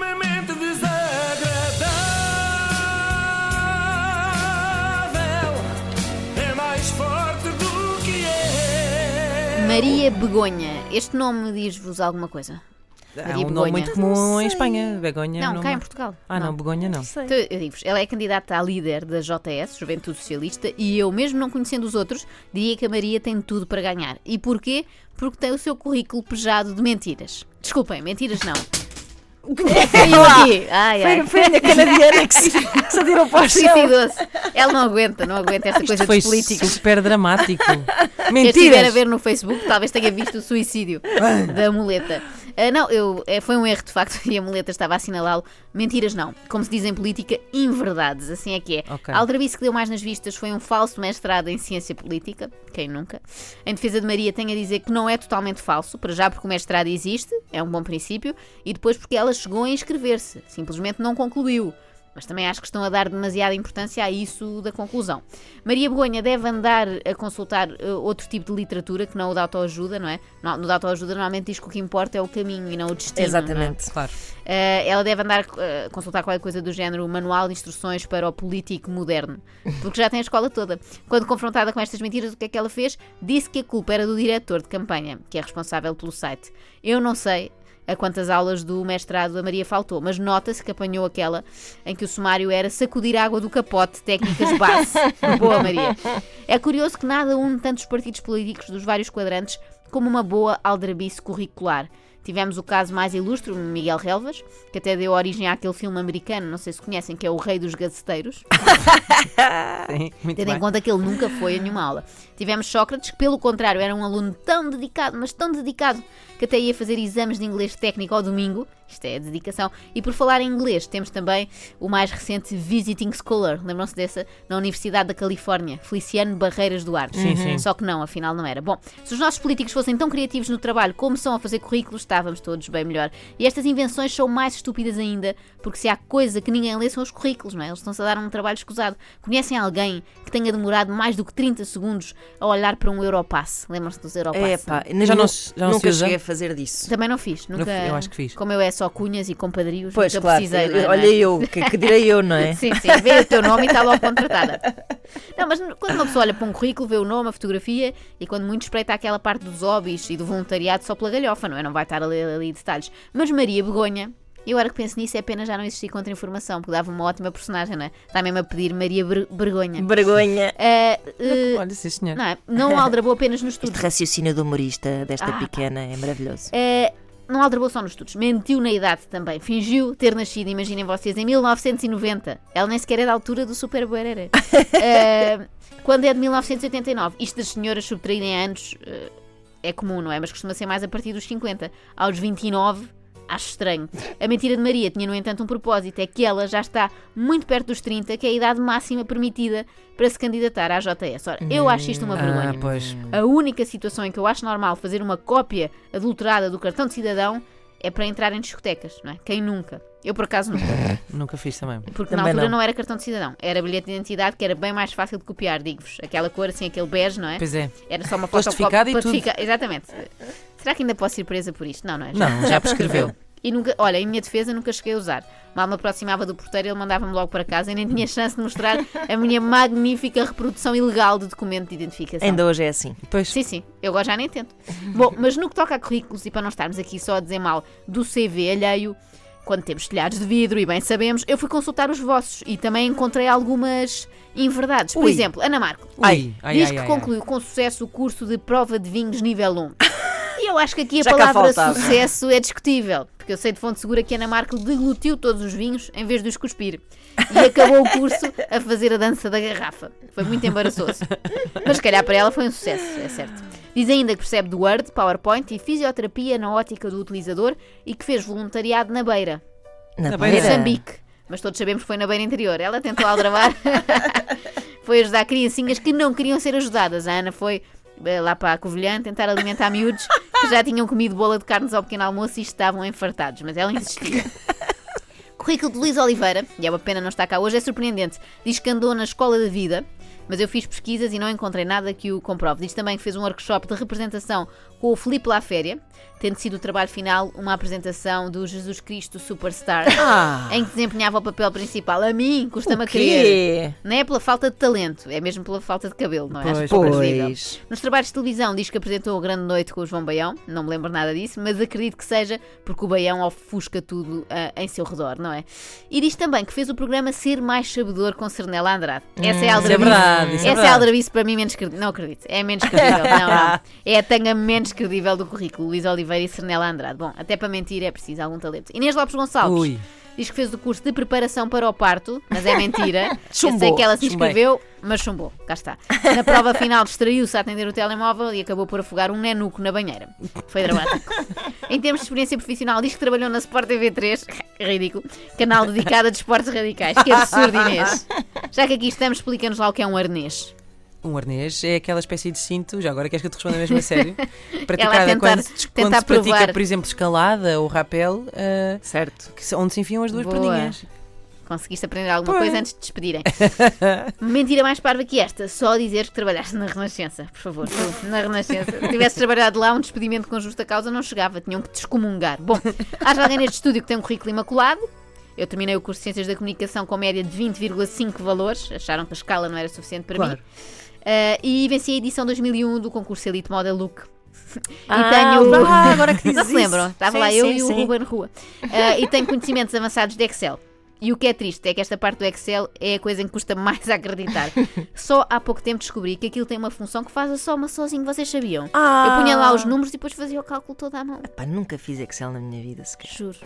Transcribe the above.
extremamente desagradável. É mais forte do que é. Maria Begonha. Este nome diz-vos alguma coisa? É Maria um nome Begonha. muito comum em Espanha. Begonha. Não, não cá em é? Portugal. Ah, não, Begonha não. Então, eu digo-vos, ela é candidata a líder da JS, Juventude Socialista, e eu, mesmo não conhecendo os outros, diria que a Maria tem tudo para ganhar. E porquê? Porque tem o seu currículo pejado de mentiras. Desculpem, mentiras não. O que é que caiu aqui? Ai, ai. Foi, foi a minha canadiana que se, que se atirou para o chão. Ela não aguenta, não aguenta esta coisa foi dos políticos. super dramático. Quem estiver a ver no Facebook, talvez tenha visto o suicídio da muleta. Ah, não, eu, eh, foi um erro de facto e a muleta estava a assinalá-lo. Mentiras não. Como se diz em política, inverdades. Assim é que é. Ok. A aldrabice que deu mais nas vistas foi um falso mestrado em ciência política. Quem nunca? Em defesa de Maria, tenho a dizer que não é totalmente falso. Para já porque o mestrado existe, é um bom princípio. E depois porque ela chegou a inscrever-se. Simplesmente não concluiu. Mas também acho que estão a dar demasiada importância a isso da conclusão. Maria Begonha deve andar a consultar eh, outro tipo de literatura que não o da autoajuda, não é? No, no da autoajuda normalmente diz que o que importa é o caminho e não o destino. é? Exatamente. Claro. Eh, ela deve andar eh, a consultar qualquer coisa do género manual de instruções para o político moderno, porque já tem a escola toda. Quando confrontada com estas mentiras, o que é que ela fez? Disse que a culpa era do diretor de campanha, que é responsável pelo site. Eu não sei a quantas aulas do mestrado a Maria faltou, mas nota-se que apanhou aquela em que o sumário era sacudir a água do capote, técnicas base. Boa, Maria. É curioso que nada une tantos partidos políticos dos vários quadrantes como uma boa aldrabice curricular. Tivemos o caso mais ilustre, o Miguel Relvas, que até deu origem àquele filme americano, não sei se conhecem, que é O Rei dos Gaceteiros, Sim, muito tendo bem. em conta que ele nunca foi a nenhuma aula. Tivemos Sócrates, que pelo contrário era um aluno tão dedicado, mas tão dedicado, que até ia fazer exames de inglês técnico ao domingo, isto é dedicação, e por falar em inglês, temos também o mais recente Visiting Scholar, lembram-se dessa? Na Universidade da Califórnia, Feliciano Barreiras Duarte. Sim, sim. Só que não, afinal não era. Bom, se os nossos políticos fossem tão criativos no trabalho como são a fazer currículos, estávamos todos bem melhor. E estas invenções são mais estúpidas ainda, porque se há coisa que ninguém lê são os currículos, não é? Eles estão-se a dar um trabalho escusado. Conhecem alguém que tenha demorado mais do que 30 segundos a olhar para um Europass? Lembram-se dos Europass? É pá, Já não já não nunca cheguei a fazer disso. Também não fiz, nunca. eu acho que fiz. Como eu é só cunhas e compadrios, Pois, nunca claro. precisei. não é? Olha eu, que, que direi eu, não é? Sim, sim, vê o teu nome e está logo contratada. Não, mas quando uma pessoa olha para um currículo, vê o nome, a fotografia e quando muito espreita aquela parte dos hobbies e do voluntariado só pela galhofa, não é? Não vai estar a ler ali detalhes. Mas Maria Begonha, eu agora que penso nisso, é pena já não existir contra-informação, porque dava uma ótima personagem, não é? Está mesmo a pedir Maria Ber- Vergonha. Vergonha. Eh, eh, Olha, sim, senhor. não é? Não aldrabou apenas nos Este estudos. raciocínio do humorista desta Ah, pequena é maravilhoso. Eh, não aldrabou só nos estudos, mentiu na idade também. Fingiu ter nascido, imaginem vocês, em 1990. Ela nem sequer é da altura do Super Buerere. Eh, quando é de 1989. Isto das senhoras subtraírem anos eh, é comum, não é? Mas costuma ser mais a partir dos 50. Aos 29. Acho estranho. A mentira de Maria tinha, no entanto, um propósito: é que ela já está muito perto dos 30, que é a idade máxima permitida para se candidatar à JS. Ora, eu acho isto uma vergonha. Ah, pois. A única situação em que eu acho normal fazer uma cópia adulterada do cartão de cidadão é para entrar em discotecas, não é? Quem nunca? Eu, por acaso, nunca. Nunca fiz também. Porque na Também altura não. não. era cartão de cidadão. Era bilhete de identidade que era bem mais fácil de copiar, digo-vos. Aquela cor, assim, aquele bege, não é? Pois é. Era só uma Plastificado fotocópia. e tudo. plastifica- Exatamente. Será que ainda posso ir presa por isto? Não, não é? Não, já prescreveu. E nunca, olha, em minha defesa nunca cheguei a usar. Mal me aproximava do porteiro, ele mandava-me logo para casa e nem tinha chance de mostrar a minha magnífica reprodução ilegal de documento de identificação. Ainda hoje é assim. Pois. Sim, sim, eu agora já nem tento. Bom, mas no que toca a currículos, e para não estarmos aqui só a dizer mal do CV alheio, quando temos telhados de vidro e bem sabemos, eu fui consultar os vossos e também encontrei algumas inverdades. Por Ui. exemplo, Ana Marco Ai, ai, diz ai, que ai, concluiu com sucesso o curso de prova de vinhos nível 1. E eu acho que aqui a Já cá palavra faltava. sucesso é discutível, porque eu sei de fonte segura que Ana Marco deglutiu todos os vinhos em vez de os cuspir. E acabou o curso a fazer a dança da garrafa. Foi muito embaraçoso. Mas se calhar para ela foi um sucesso, é certo. Diz ainda que percebe do Word, PowerPoint e fisioterapia na ótica do utilizador e que fez voluntariado na beira. Na Na beira. Moçambique. Mas todos sabemos que foi na beira interior. Ela tentou aldrabar. foi ajudar criancinhas que não queriam ser ajudadas. A Ana foi eh, lá para a Covilhã tentar alimentar miúdos que já tinham comido bola de carnes ao pequeno almoço e estavam enfartados. Mas ela insistia. Currículo de Luís Oliveira, e é uma pena não estar cá hoje, é surpreendente. Diz que andou na escola da vida, mas eu fiz pesquisas e não encontrei nada que o comprove. Diz também que fez um workshop de representação com o Filipe Laféria, tendo sido o trabalho final uma apresentação do Jesus Cristo Superstar, Ah! em que desempenhava o papel principal. A mim, custa-me a quê? Não é pela falta de talento, é mesmo pela falta de cabelo, não é? Pois. Pois. Nos trabalhos de televisão diz que apresentou a Grande Noite com o João Baião, não me lembro nada disso, mas acredito que seja porque o Baião ofusca tudo ah, em seu redor, não é? E diz também que fez o programa Ser Mais Sabedor com Cernela Andrade. Essa é a isso é aldrabice. Verdade, isso é Essa é a verdade. aldrabice para mim menos credível. Não acredito, é menos credível. Não, não. É a tanga menos credível do currículo. Luís Oliveira e Cernela Andrade. Bom, até para mentir é preciso algum talento. Inês Lopes Gonçalves. Ui. Diz que fez o curso de preparação para o parto, mas é mentira. Eu sei Chumbou, que ela se chumbei. inscreveu, mas chumbou. Cá está. Na prova final distraiu-se a atender o telemóvel e acabou por afogar um nenuco na banheira. Foi dramático. em termos de experiência profissional, diz que trabalhou na Sport TV3, ridículo, canal dedicado a desportos radicais. Que absurdo, Inês. Já que aqui estamos, explica-nos lá o que é um arnês. Um arnês é aquela espécie de cinto, já agora queres que eu te responda mesmo a sério? Ela a Praticada tentar- quando, se- quando tentar se pratica, provar. por exemplo, escalada ou rapel, ah, Certo. onde se enfiam as duas Boa. perninhas. Conseguiste aprender alguma coisa antes de te despedirem. Mentira mais parva que esta, só dizeres que trabalhaste na Renascença, por favor, tu, na Renascença. Se tivesse trabalhado lá, um despedimento com justa causa não chegava, tinham que te excomungar. Bom, haja alguém neste estúdio que tem um currículo imaculado. Eu terminei o curso de Ciências da Comunicação com média de 20,5 valores, acharam que a escala não era suficiente para Claro. mim. Ah, e venci a edição 2001 do concurso Elite Model Look. Ah, e tenho. ah, agora que Não se lembram? Estava Sim, lá eu sim, e o sim. Ruben Rua. Ah, e tenho conhecimentos avançados de Excel. E o que é triste é que esta parte do Excel é a coisa em que custa mais a acreditar. Só há pouco tempo descobri que aquilo tem uma função que faz a soma sozinho, vocês sabiam? Ah. Eu punha lá os números e depois fazia o cálculo todo à mão. Pá, nunca fiz Excel na minha vida sequer. Juro.